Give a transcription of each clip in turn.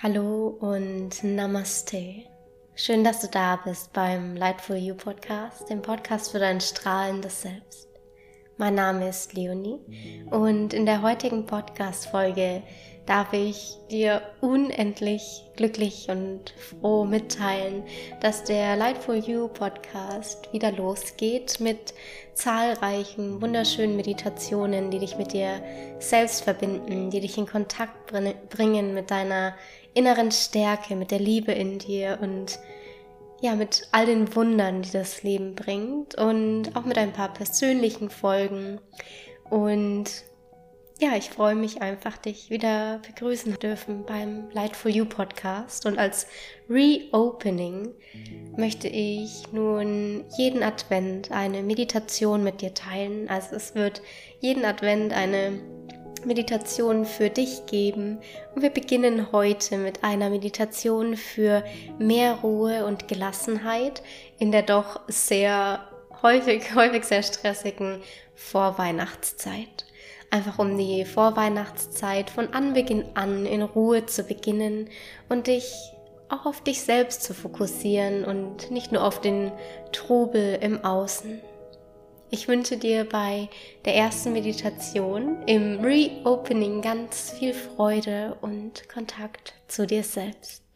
Hallo und Namaste. Schön, dass du da bist beim Lightful You Podcast, dem Podcast für dein strahlendes Selbst. Mein Name ist Leonie und in der heutigen Podcast-Folge darf ich dir unendlich glücklich und froh mitteilen, dass der Lightful You Podcast wieder losgeht mit zahlreichen wunderschönen Meditationen, die dich mit dir selbst verbinden, die dich in Kontakt bringen mit deiner inneren Stärke, mit der Liebe in dir und ja, mit all den Wundern, die das Leben bringt und auch mit ein paar persönlichen Folgen. Und ja, ich freue mich einfach, dich wieder begrüßen dürfen beim Light for You Podcast. Und als Reopening möchte ich nun jeden Advent eine Meditation mit dir teilen. Also es wird jeden Advent eine Meditation für dich geben. Und wir beginnen heute mit einer Meditation für mehr Ruhe und Gelassenheit in der doch sehr häufig, häufig sehr stressigen Vorweihnachtszeit einfach um die Vorweihnachtszeit von Anbeginn an in Ruhe zu beginnen und dich auch auf dich selbst zu fokussieren und nicht nur auf den Trubel im Außen. Ich wünsche dir bei der ersten Meditation im Reopening ganz viel Freude und Kontakt zu dir selbst.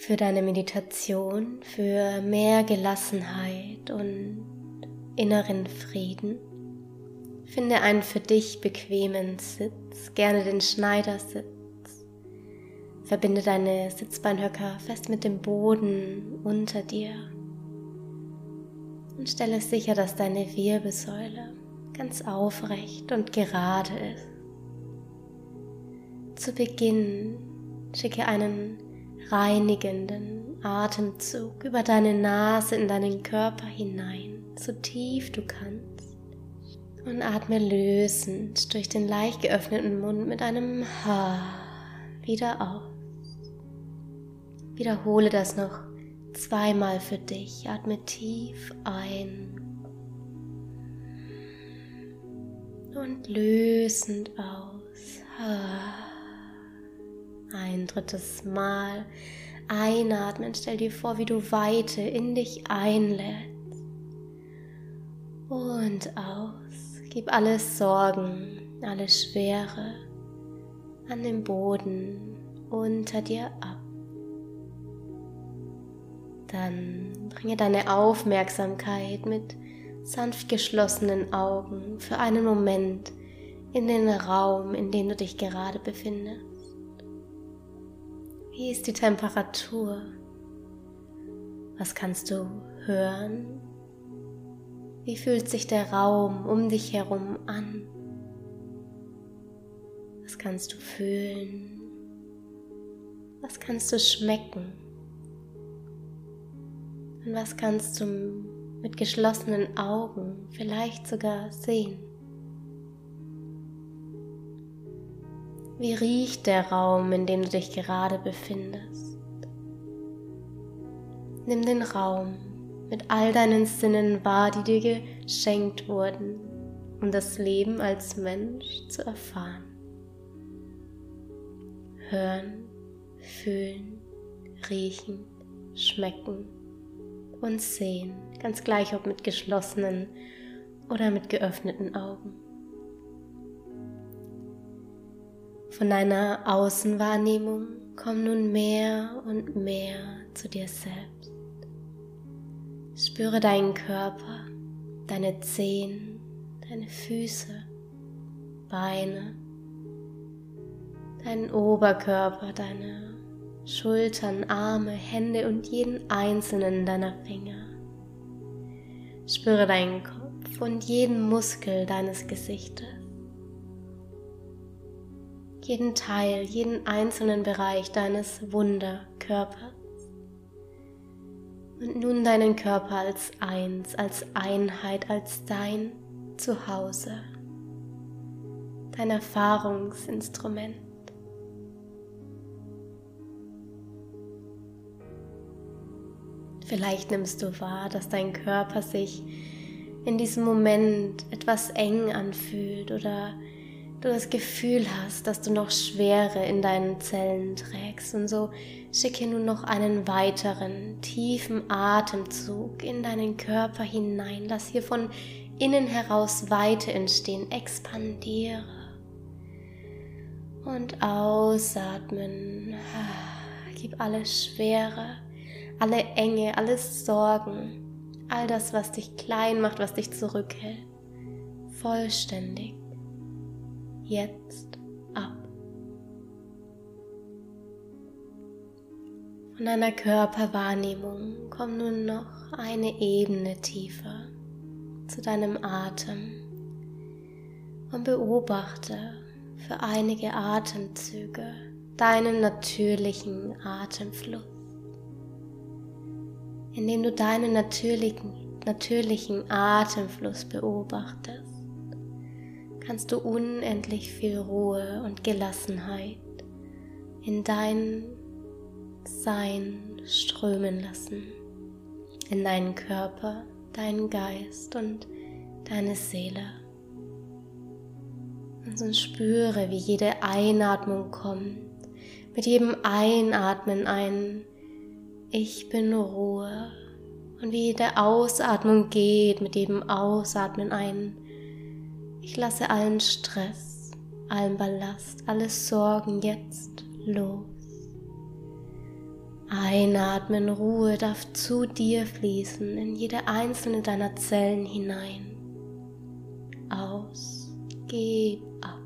Für deine Meditation, für mehr Gelassenheit und inneren Frieden. Finde einen für dich bequemen Sitz, gerne den Schneidersitz. Verbinde deine Sitzbeinhöcker fest mit dem Boden unter dir und stelle sicher, dass deine Wirbelsäule ganz aufrecht und gerade ist. Zu Beginn schicke einen reinigenden Atemzug über deine Nase in deinen Körper hinein so tief du kannst. Und atme lösend durch den leicht geöffneten Mund mit einem Ha wieder aus. Wiederhole das noch zweimal für dich. Atme tief ein und lösend aus. Ein drittes Mal einatmen. Stell dir vor, wie du Weite in dich einlädst und aus. Gib alle Sorgen, alle Schwere an dem Boden unter dir ab. Dann bringe deine Aufmerksamkeit mit sanft geschlossenen Augen für einen Moment in den Raum, in dem du dich gerade befindest. Wie ist die Temperatur? Was kannst du hören wie fühlt sich der Raum um dich herum an? Was kannst du fühlen? Was kannst du schmecken? Und was kannst du mit geschlossenen Augen vielleicht sogar sehen? Wie riecht der Raum, in dem du dich gerade befindest? Nimm den Raum mit all deinen Sinnen wahr, die dir geschenkt wurden, um das Leben als Mensch zu erfahren. Hören, fühlen, riechen, schmecken und sehen, ganz gleich ob mit geschlossenen oder mit geöffneten Augen. Von deiner Außenwahrnehmung komm nun mehr und mehr zu dir selbst. Spüre deinen Körper, deine Zehen, deine Füße, Beine, deinen Oberkörper, deine Schultern, Arme, Hände und jeden einzelnen deiner Finger. Spüre deinen Kopf und jeden Muskel deines Gesichtes. Jeden Teil, jeden einzelnen Bereich deines Wunderkörpers und nun deinen Körper als eins, als Einheit, als dein Zuhause, dein Erfahrungsinstrument. Vielleicht nimmst du wahr, dass dein Körper sich in diesem Moment etwas eng anfühlt oder du das Gefühl hast, dass du noch Schwere in deinen Zellen trägst. Und so schicke nun noch einen weiteren tiefen Atemzug in deinen Körper hinein. Lass hier von innen heraus Weite entstehen. Expandiere. Und ausatmen. Gib alle Schwere, alle Enge, alles Sorgen, all das, was dich klein macht, was dich zurückhält, vollständig jetzt ab. Von deiner Körperwahrnehmung komm nun noch eine Ebene tiefer zu deinem Atem und beobachte für einige Atemzüge deinen natürlichen Atemfluss, indem du deinen natürlichen, natürlichen Atemfluss beobachtest kannst du unendlich viel Ruhe und Gelassenheit in dein Sein strömen lassen, in deinen Körper, deinen Geist und deine Seele. Und so spüre, wie jede Einatmung kommt, mit jedem Einatmen ein Ich bin Ruhe und wie jede Ausatmung geht, mit jedem Ausatmen ein ich lasse allen Stress, allen Ballast, alle Sorgen jetzt los. Einatmen, Ruhe darf zu dir fließen, in jede einzelne deiner Zellen hinein. Aus, gib ab.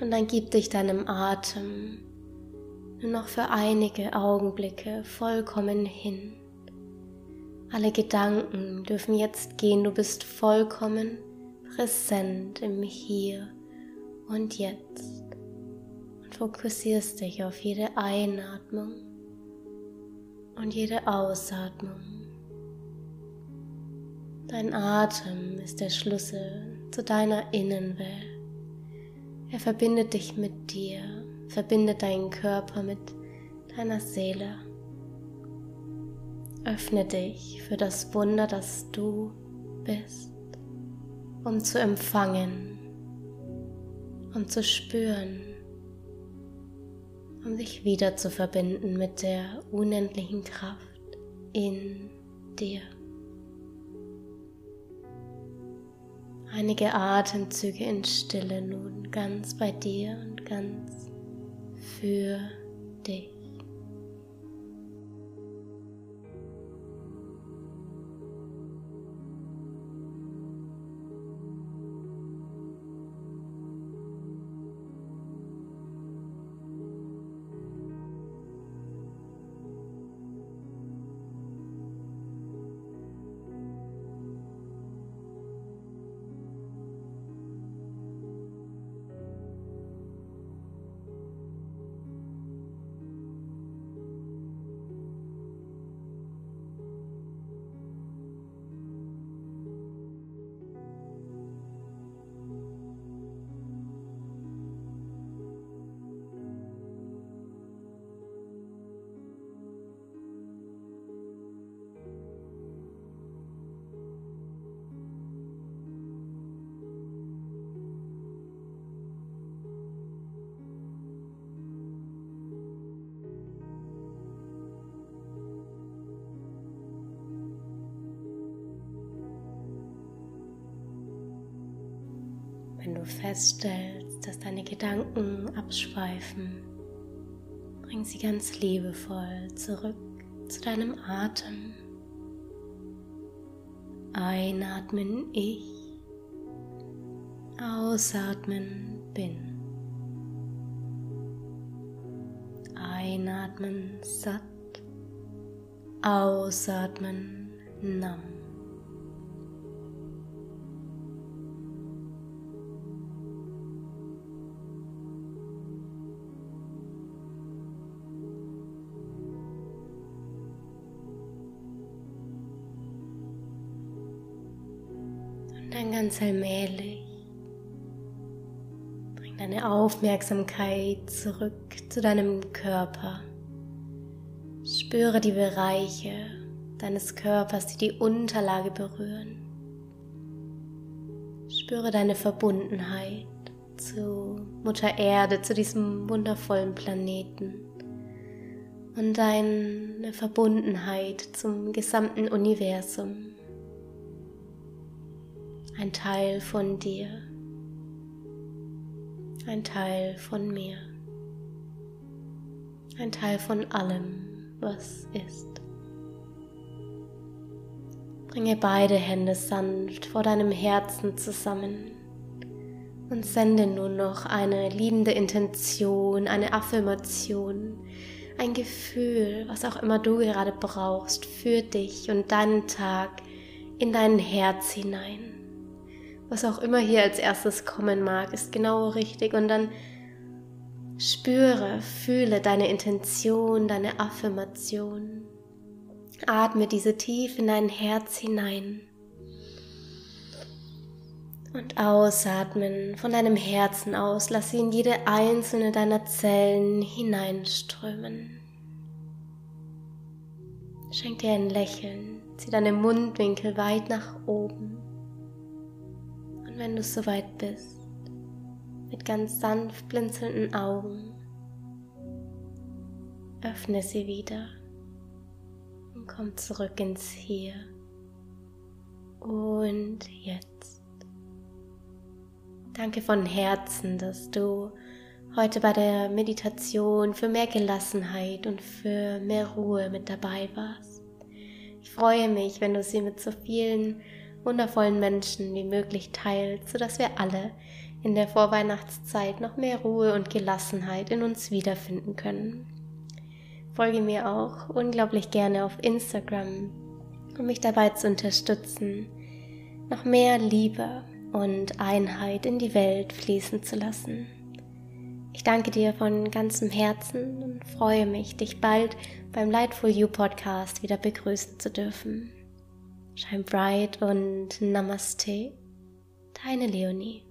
Und dann gib dich deinem Atem nur noch für einige Augenblicke vollkommen hin. Alle Gedanken dürfen jetzt gehen. Du bist vollkommen präsent im Hier und Jetzt und fokussierst dich auf jede Einatmung und jede Ausatmung. Dein Atem ist der Schlüssel zu deiner Innenwelt. Er verbindet dich mit dir, verbindet deinen Körper mit deiner Seele. Öffne dich für das Wunder, das du bist, um zu empfangen, um zu spüren, um dich wieder zu verbinden mit der unendlichen Kraft in dir. Einige Atemzüge in Stille nun ganz bei dir und ganz für dich. Wenn du feststellst, dass deine Gedanken abschweifen, bring sie ganz liebevoll zurück zu deinem Atem. Einatmen ich, ausatmen bin. Einatmen satt, ausatmen Nam. Ganz allmählich bring deine Aufmerksamkeit zurück zu deinem Körper. Spüre die Bereiche deines Körpers, die die Unterlage berühren. Spüre deine Verbundenheit zu Mutter Erde, zu diesem wundervollen Planeten und deine Verbundenheit zum gesamten Universum. Ein Teil von dir, ein Teil von mir, ein Teil von allem, was ist. Bringe beide Hände sanft vor deinem Herzen zusammen und sende nun noch eine liebende Intention, eine Affirmation, ein Gefühl, was auch immer du gerade brauchst, für dich und deinen Tag in dein Herz hinein. Was auch immer hier als erstes kommen mag, ist genau richtig und dann spüre, fühle deine Intention, deine Affirmation. Atme diese tief in dein Herz hinein und ausatmen von deinem Herzen aus. Lass sie in jede einzelne deiner Zellen hineinströmen. Schenk dir ein Lächeln, zieh deine Mundwinkel weit nach oben. Und wenn du soweit bist, mit ganz sanft blinzelnden Augen, öffne sie wieder und komm zurück ins Hier und Jetzt. Danke von Herzen, dass du heute bei der Meditation für mehr Gelassenheit und für mehr Ruhe mit dabei warst. Ich freue mich, wenn du sie mit so vielen wundervollen Menschen wie möglich teilst, sodass wir alle in der Vorweihnachtszeit noch mehr Ruhe und Gelassenheit in uns wiederfinden können. Folge mir auch unglaublich gerne auf Instagram, um mich dabei zu unterstützen, noch mehr Liebe und Einheit in die Welt fließen zu lassen. Ich danke dir von ganzem Herzen und freue mich, dich bald beim Lightful You Podcast wieder begrüßen zu dürfen. Shine bright und Namaste, deine Leonie.